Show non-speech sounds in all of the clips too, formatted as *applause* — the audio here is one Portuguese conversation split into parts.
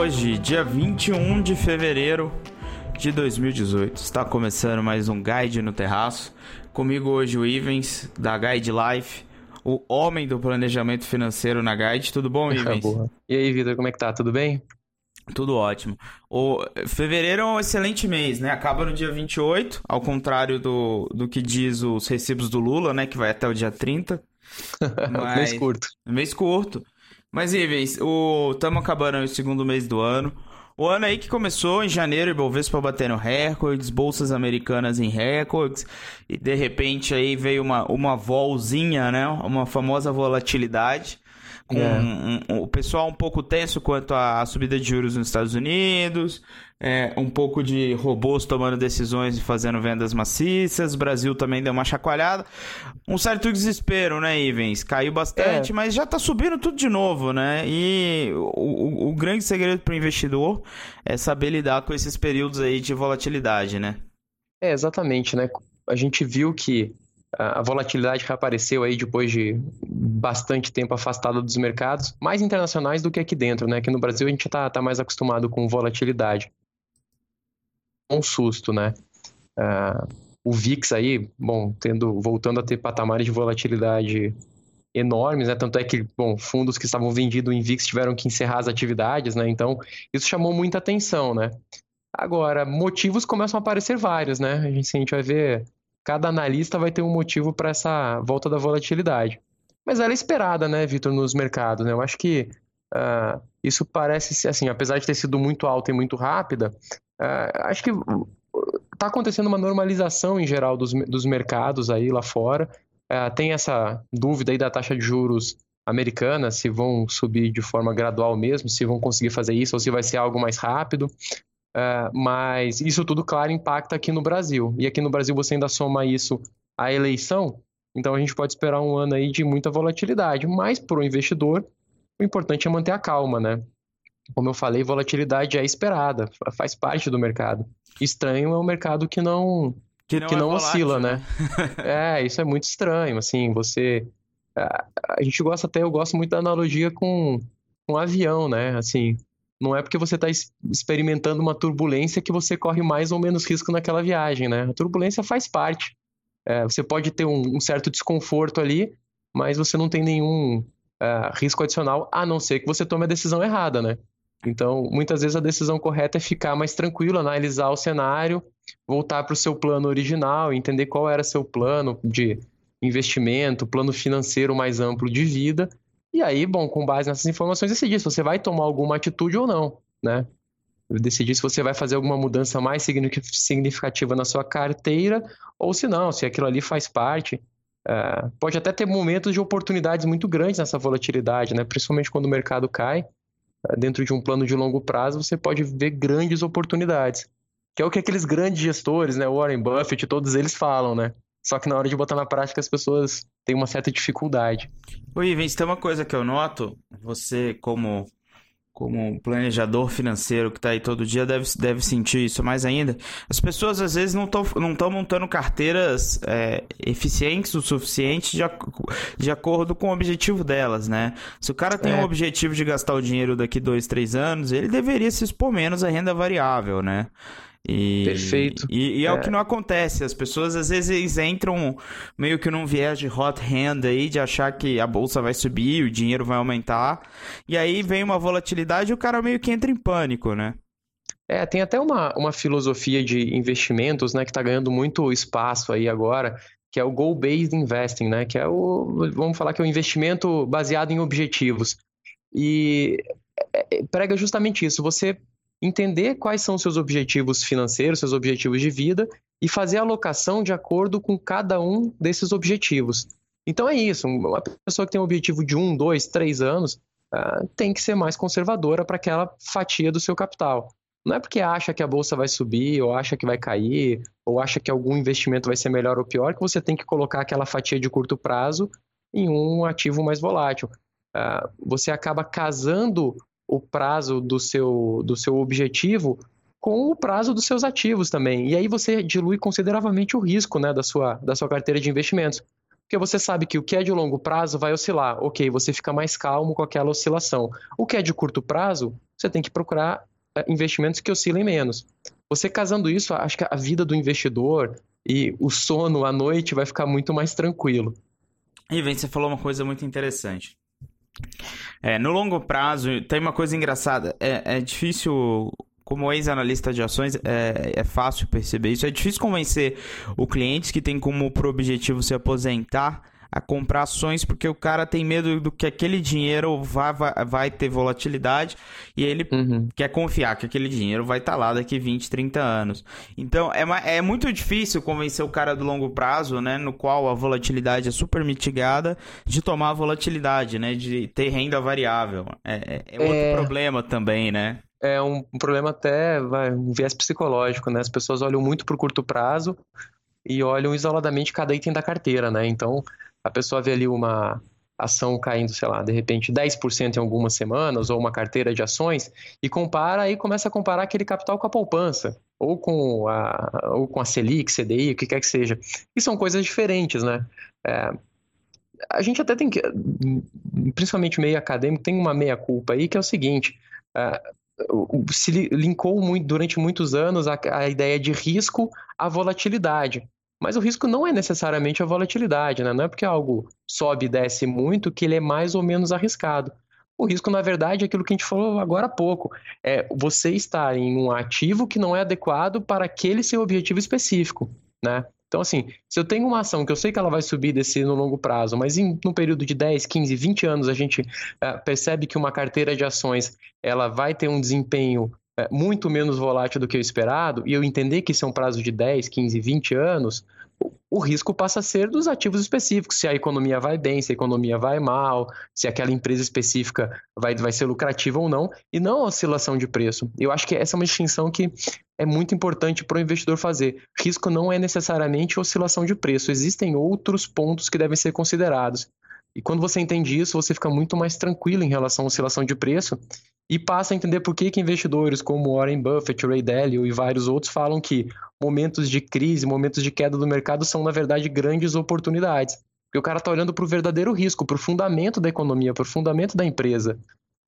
Hoje, dia 21 de fevereiro de 2018, está começando mais um Guide no Terraço. Comigo hoje o Ivens, da Guide Life, o homem do planejamento financeiro na Guide. Tudo bom, *laughs* Ivens? Boa. E aí, Vitor, como é que tá? Tudo bem? Tudo ótimo. O fevereiro é um excelente mês, né? Acaba no dia 28, ao contrário do, do que diz os recibos do Lula, né? Que vai até o dia 30. *laughs* Mas... mês curto. Mês curto. Mas, Ivens, o... estamos acabando o segundo mês do ano. O ano aí que começou em janeiro, Ibovespa batendo recordes, bolsas americanas em recordes, e de repente aí veio uma, uma volzinha, né? Uma famosa volatilidade com é. um, um, o pessoal um pouco tenso quanto à subida de juros nos Estados Unidos, é, um pouco de robôs tomando decisões e fazendo vendas maciças, o Brasil também deu uma chacoalhada, um certo desespero, né, Ivens? Caiu bastante, é. mas já tá subindo tudo de novo, né? E o, o, o grande segredo para o investidor é saber lidar com esses períodos aí de volatilidade, né? É, exatamente, né? A gente viu que a volatilidade reapareceu aí depois de bastante tempo afastada dos mercados, mais internacionais do que aqui dentro, né? Aqui no Brasil a gente está tá mais acostumado com volatilidade. Um susto, né? Uh, o VIX aí, bom, tendo, voltando a ter patamares de volatilidade enormes, né? Tanto é que, bom, fundos que estavam vendidos em VIX tiveram que encerrar as atividades, né? Então, isso chamou muita atenção, né? Agora, motivos começam a aparecer vários, né? A gente, a gente vai ver cada analista vai ter um motivo para essa volta da volatilidade. Mas ela é esperada, né, Vitor, nos mercados. Né? Eu acho que uh, isso parece ser, assim, apesar de ter sido muito alta e muito rápida, uh, acho que está acontecendo uma normalização em geral dos, dos mercados aí lá fora. Uh, tem essa dúvida aí da taxa de juros americana, se vão subir de forma gradual mesmo, se vão conseguir fazer isso ou se vai ser algo mais rápido. Uh, mas isso tudo, claro, impacta aqui no Brasil. E aqui no Brasil você ainda soma isso à eleição, então a gente pode esperar um ano aí de muita volatilidade. Mas para o investidor, o importante é manter a calma, né? Como eu falei, volatilidade é esperada, faz parte do mercado. Estranho é um mercado que não que não, que não é oscila, né? né? *laughs* é, isso é muito estranho, assim, você a gente gosta até, eu gosto muito da analogia com um avião, né? Assim, não é porque você está experimentando uma turbulência que você corre mais ou menos risco naquela viagem, né? A turbulência faz parte. É, você pode ter um, um, certo desconforto ali, mas você não tem nenhum uh, risco adicional, a não ser que você tome a decisão errada, né? Então, muitas vezes a decisão correta é ficar mais tranquilo, analisar o cenário, voltar para o seu plano original, entender qual era seu plano de investimento, plano financeiro mais amplo de vida, e aí, bom, com base nessas informações, decidir se você vai tomar alguma atitude ou não, né? Decidir se você vai fazer alguma mudança mais significativa na sua carteira ou se não, se aquilo ali faz parte. É, pode até ter momentos de oportunidades muito grandes nessa volatilidade, né? Principalmente quando o mercado cai, é, dentro de um plano de longo prazo, você pode ver grandes oportunidades. Que é o que aqueles grandes gestores, né? Warren Buffett, todos eles falam, né? Só que na hora de botar na prática as pessoas têm uma certa dificuldade. Oi, Ivens, tem uma coisa que eu noto, você como como planejador financeiro que está aí todo dia deve, deve sentir isso mais ainda. As pessoas às vezes não estão não montando carteiras é, eficientes o suficiente de, de acordo com o objetivo delas, né? Se o cara tem é. um objetivo de gastar o dinheiro daqui dois, três anos, ele deveria se expor menos à renda variável, né? E, Perfeito. E, e é, é, o que não acontece. As pessoas às vezes entram meio que num viés de hot hand aí, de achar que a bolsa vai subir, o dinheiro vai aumentar. E aí vem uma volatilidade e o cara meio que entra em pânico, né? É, tem até uma, uma filosofia de investimentos, né, que está ganhando muito espaço aí agora, que é o goal-based investing, né, que é o, vamos falar que é o investimento baseado em objetivos. E é, é, prega justamente isso, você entender quais são seus objetivos financeiros, seus objetivos de vida e fazer a alocação de acordo com cada um desses objetivos. Então é isso, uma pessoa que tem um objetivo de um, dois, três anos uh, tem que ser mais conservadora para aquela fatia do seu capital. Não é porque acha que a bolsa vai subir, ou acha que vai cair, ou acha que algum investimento vai ser melhor ou pior, que você tem que colocar aquela fatia de curto prazo em um ativo mais volátil. Uh, você acaba casando o prazo do seu, do seu objetivo com o prazo dos seus ativos também. E aí você dilui consideravelmente o risco né, da, sua, da sua carteira de investimentos. Porque você sabe que o que é de longo prazo vai oscilar. Ok, você fica mais calmo com aquela oscilação. O que é de curto prazo, você tem que procurar eh, investimentos que oscilem menos. Você casando isso, acho que a vida do investidor e o sono à noite vai ficar muito mais tranquilo. E vem, você falou uma coisa muito interessante. É, no longo prazo, tem uma coisa engraçada. É, é difícil, como ex-analista de ações, é, é fácil perceber isso. É difícil convencer o cliente que tem como objetivo se aposentar a comprar ações porque o cara tem medo do que aquele dinheiro vai, vai, vai ter volatilidade e ele uhum. quer confiar que aquele dinheiro vai estar tá lá daqui 20, 30 anos. Então é, é muito difícil convencer o cara do longo prazo, né, no qual a volatilidade é super mitigada, de tomar a volatilidade, né, de ter renda variável. É, é, é outro é... problema também, né? É um, um problema até, vai, um viés psicológico, né? As pessoas olham muito para o curto prazo e olham isoladamente cada item da carteira, né? Então, a pessoa vê ali uma ação caindo, sei lá, de repente 10% em algumas semanas, ou uma carteira de ações, e compara e começa a comparar aquele capital com a poupança, ou com a, ou com a Selic, CDI, o que quer que seja. E são coisas diferentes, né? É, a gente até tem que, principalmente meio acadêmico, tem uma meia-culpa aí, que é o seguinte, é, se linkou muito, durante muitos anos a, a ideia de risco à volatilidade. Mas o risco não é necessariamente a volatilidade, né? Não é porque algo sobe e desce muito que ele é mais ou menos arriscado. O risco, na verdade, é aquilo que a gente falou agora há pouco. É você estar em um ativo que não é adequado para aquele seu objetivo específico, né? Então, assim, se eu tenho uma ação que eu sei que ela vai subir desse no longo prazo, mas em um período de 10, 15, 20 anos a gente é, percebe que uma carteira de ações ela vai ter um desempenho muito menos volátil do que o esperado, e eu entender que isso é um prazo de 10, 15, 20 anos, o risco passa a ser dos ativos específicos, se a economia vai bem, se a economia vai mal, se aquela empresa específica vai, vai ser lucrativa ou não, e não a oscilação de preço. Eu acho que essa é uma distinção que é muito importante para o investidor fazer. Risco não é necessariamente oscilação de preço, existem outros pontos que devem ser considerados. E quando você entende isso, você fica muito mais tranquilo em relação à oscilação de preço e passa a entender por que, que investidores como Warren Buffett, Ray Dalio e vários outros falam que momentos de crise, momentos de queda do mercado são, na verdade, grandes oportunidades. Porque o cara está olhando para o verdadeiro risco, para o fundamento da economia, para o fundamento da empresa,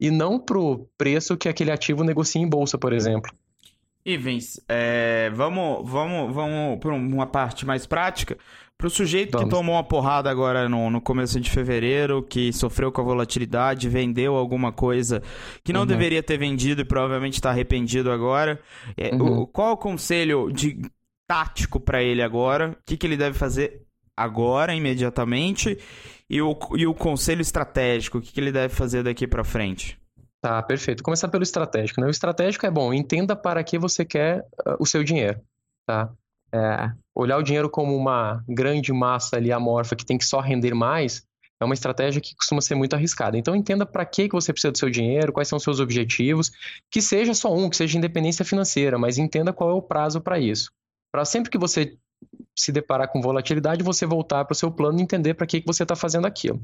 e não para o preço que aquele ativo negocia em bolsa, por exemplo. Ivens, é, vamos, vamos, vamos para uma parte mais prática. Para o sujeito Vamos. que tomou uma porrada agora no, no começo de fevereiro, que sofreu com a volatilidade, vendeu alguma coisa que não uhum. deveria ter vendido e provavelmente está arrependido agora, é, uhum. o, qual o conselho de tático para ele agora? O que, que ele deve fazer agora, imediatamente? E o, e o conselho estratégico, o que, que ele deve fazer daqui para frente? Tá, perfeito. Começar pelo estratégico. Né? O estratégico é bom, entenda para que você quer uh, o seu dinheiro. Tá? É, olhar o dinheiro como uma grande massa ali amorfa que tem que só render mais é uma estratégia que costuma ser muito arriscada. Então entenda para que, que você precisa do seu dinheiro, quais são os seus objetivos, que seja só um, que seja independência financeira, mas entenda qual é o prazo para isso. Para sempre que você se deparar com volatilidade, você voltar para o seu plano e entender para que, que você está fazendo aquilo.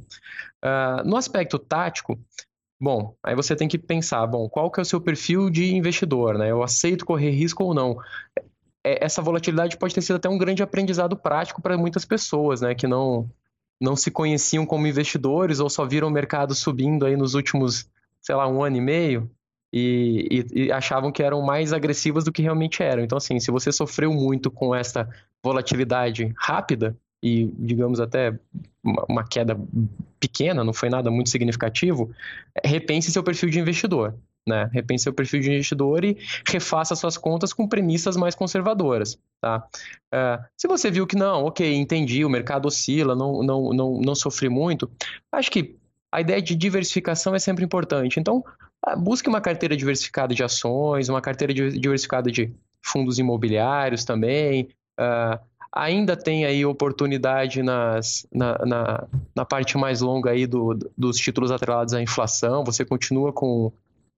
Uh, no aspecto tático, Bom, aí você tem que pensar, bom, qual que é o seu perfil de investidor, né? Eu aceito correr risco ou não? É, essa volatilidade pode ter sido até um grande aprendizado prático para muitas pessoas, né, que não, não se conheciam como investidores ou só viram o mercado subindo aí nos últimos, sei lá, um ano e meio e, e, e achavam que eram mais agressivas do que realmente eram. Então, assim, se você sofreu muito com essa volatilidade rápida e, digamos, até uma, queda pequena, não foi nada muito significativo, repense seu perfil de investidor né? Repense seu perfil de investidor e refaça suas contas com premissas mais conservadoras, tá? Uh, se você viu que não, ok, entendi, o mercado oscila, não, não, não, não sofri muito, acho que a ideia de diversificação é sempre importante. Então, uh, busque uma carteira diversificada de ações, uma carteira diversificada de fundos imobiliários também. Uh, ainda tem aí oportunidade nas, na, na, na, parte mais longa aí do, dos títulos atrelados à inflação. Você continua com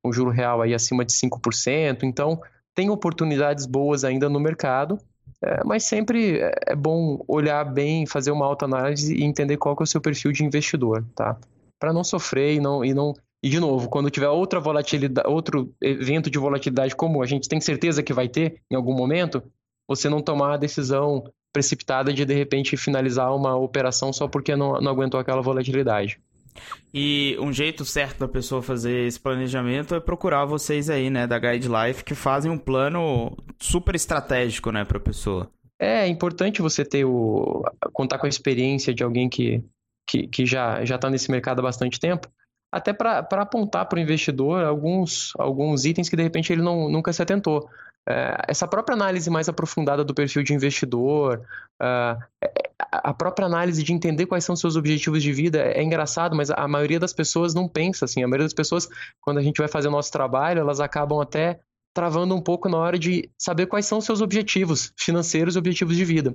um juro real aí acima de 5%, então tem oportunidades boas ainda no mercado, é, mas sempre é, é bom olhar bem, fazer uma autoanálise e entender qual que é o seu perfil de investidor, tá? Para não sofrer e não, e não e de novo, quando tiver outra volatilidade, outro evento de volatilidade como a gente tem certeza que vai ter em algum momento, você não tomar a decisão precipitada de de repente finalizar uma operação só porque não, não aguentou aquela volatilidade. E um jeito certo da pessoa fazer esse planejamento é procurar vocês aí, né, da Guide Life, que fazem um plano super estratégico, né, para a pessoa. É, é importante você ter o contar com a experiência de alguém que, que, que já já está nesse mercado há bastante tempo, até para apontar para o investidor alguns, alguns itens que de repente ele não, nunca se atentou. É, essa própria análise mais aprofundada do perfil de investidor, uh, a própria análise de entender quais são seus objetivos de vida é engraçado, mas a maioria das pessoas não pensa assim. A maioria das pessoas, quando a gente vai fazer o nosso trabalho, elas acabam até travando um pouco na hora de saber quais são seus objetivos financeiros e objetivos de vida.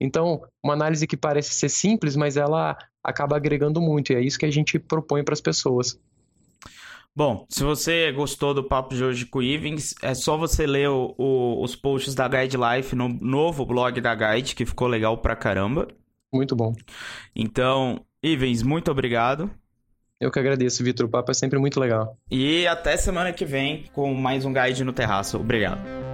Então, uma análise que parece ser simples, mas ela acaba agregando muito, e é isso que a gente propõe para as pessoas. Bom, se você gostou do papo de hoje com o Ivens, é só você ler o, o, os posts da Guide Life no novo blog da Guide, que ficou legal pra caramba. Muito bom. Então, Ivens, muito obrigado. Eu que agradeço, Vitor. O papo é sempre muito legal. E até semana que vem com mais um Guide no Terraço. Obrigado.